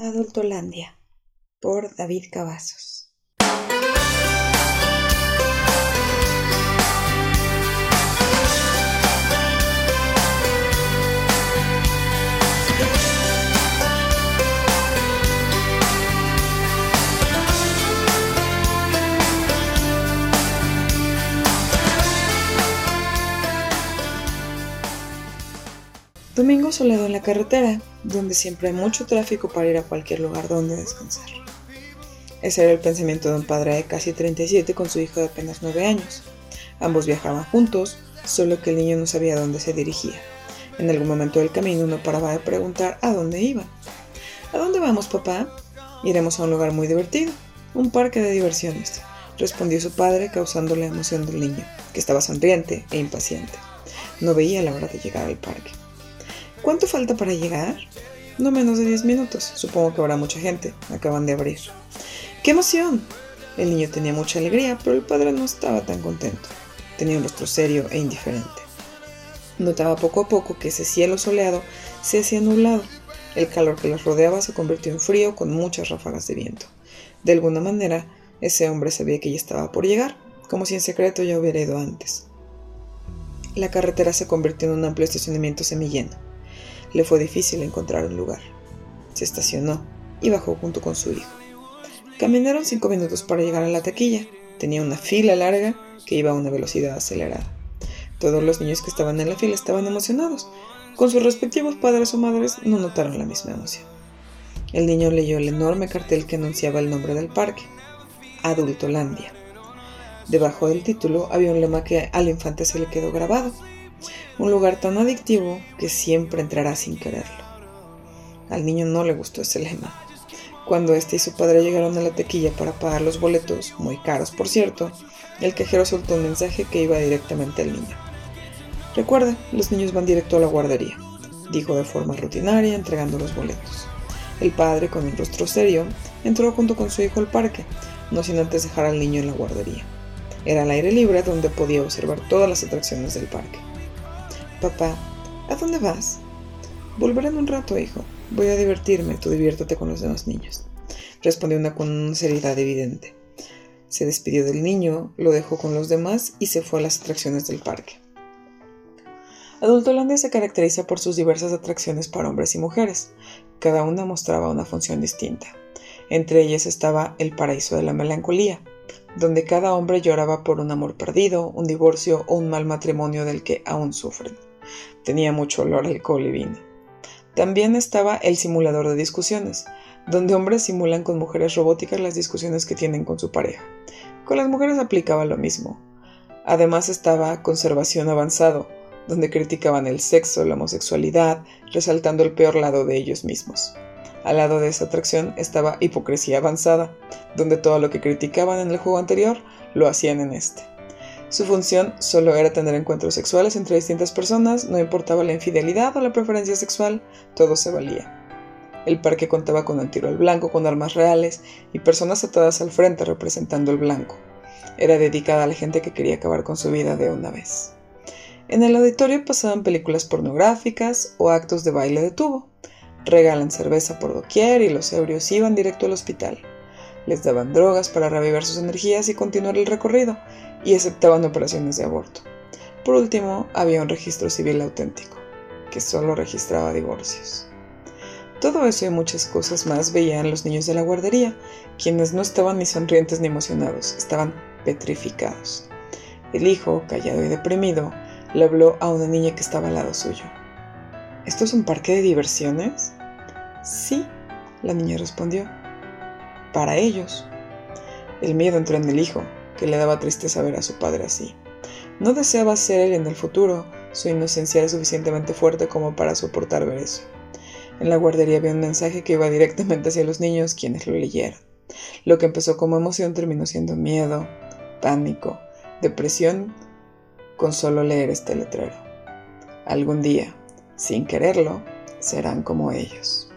Adultolandia por David Cavazos. Domingo soleado en la carretera, donde siempre hay mucho tráfico para ir a cualquier lugar donde descansar. Ese era el pensamiento de un padre de casi 37 con su hijo de apenas 9 años. Ambos viajaban juntos, solo que el niño no sabía dónde se dirigía. En algún momento del camino no paraba de preguntar a dónde iban. ¿A dónde vamos, papá? Iremos a un lugar muy divertido, un parque de diversiones, respondió su padre, causando la emoción del niño, que estaba sonriente e impaciente. No veía la hora de llegar al parque. ¿Cuánto falta para llegar? No menos de 10 minutos. Supongo que habrá mucha gente. Acaban de abrir. ¡Qué emoción! El niño tenía mucha alegría, pero el padre no estaba tan contento. Tenía un rostro serio e indiferente. Notaba poco a poco que ese cielo soleado se hacía nublado. El calor que los rodeaba se convirtió en frío con muchas ráfagas de viento. De alguna manera, ese hombre sabía que ya estaba por llegar, como si en secreto ya hubiera ido antes. La carretera se convirtió en un amplio estacionamiento semilleno. Le fue difícil encontrar un lugar. Se estacionó y bajó junto con su hijo. Caminaron cinco minutos para llegar a la taquilla. Tenía una fila larga que iba a una velocidad acelerada. Todos los niños que estaban en la fila estaban emocionados. Con sus respectivos padres o madres no notaron la misma emoción. El niño leyó el enorme cartel que anunciaba el nombre del parque, Adultolandia. Debajo del título había un lema que al infante se le quedó grabado. Un lugar tan adictivo que siempre entrará sin quererlo. Al niño no le gustó ese lema. Cuando este y su padre llegaron a la tequilla para pagar los boletos, muy caros por cierto, el cajero soltó un mensaje que iba directamente al niño. Recuerda, los niños van directo a la guardería, dijo de forma rutinaria entregando los boletos. El padre, con un rostro serio, entró junto con su hijo al parque, no sin antes dejar al niño en la guardería. Era al aire libre donde podía observar todas las atracciones del parque. Papá, ¿a dónde vas? Volveré en un rato, hijo. Voy a divertirme, tú diviértete con los demás niños. Respondió una con seriedad evidente. Se despidió del niño, lo dejó con los demás y se fue a las atracciones del parque. Adultolandia se caracteriza por sus diversas atracciones para hombres y mujeres. Cada una mostraba una función distinta. Entre ellas estaba el paraíso de la melancolía, donde cada hombre lloraba por un amor perdido, un divorcio o un mal matrimonio del que aún sufren. Tenía mucho olor a alcohol y vino. También estaba el simulador de discusiones, donde hombres simulan con mujeres robóticas las discusiones que tienen con su pareja. Con las mujeres aplicaba lo mismo. Además estaba conservación avanzado, donde criticaban el sexo, la homosexualidad, resaltando el peor lado de ellos mismos. Al lado de esa atracción estaba hipocresía avanzada, donde todo lo que criticaban en el juego anterior lo hacían en este. Su función solo era tener encuentros sexuales entre distintas personas, no importaba la infidelidad o la preferencia sexual, todo se valía. El parque contaba con un tiro al blanco con armas reales y personas atadas al frente representando el blanco. Era dedicada a la gente que quería acabar con su vida de una vez. En el auditorio pasaban películas pornográficas o actos de baile de tubo. Regalan cerveza por doquier y los ebrios iban directo al hospital. Les daban drogas para revivar sus energías y continuar el recorrido, y aceptaban operaciones de aborto. Por último, había un registro civil auténtico, que solo registraba divorcios. Todo eso y muchas cosas más veían los niños de la guardería, quienes no estaban ni sonrientes ni emocionados, estaban petrificados. El hijo, callado y deprimido, le habló a una niña que estaba al lado suyo. ¿Esto es un parque de diversiones? Sí, la niña respondió. Para ellos. El miedo entró en el hijo, que le daba tristeza ver a su padre así. No deseaba ser él en el futuro, su inocencia era suficientemente fuerte como para soportar ver eso. En la guardería había un mensaje que iba directamente hacia los niños quienes lo leyeran. Lo que empezó como emoción terminó siendo miedo, pánico, depresión con solo leer este letrero. Algún día, sin quererlo, serán como ellos.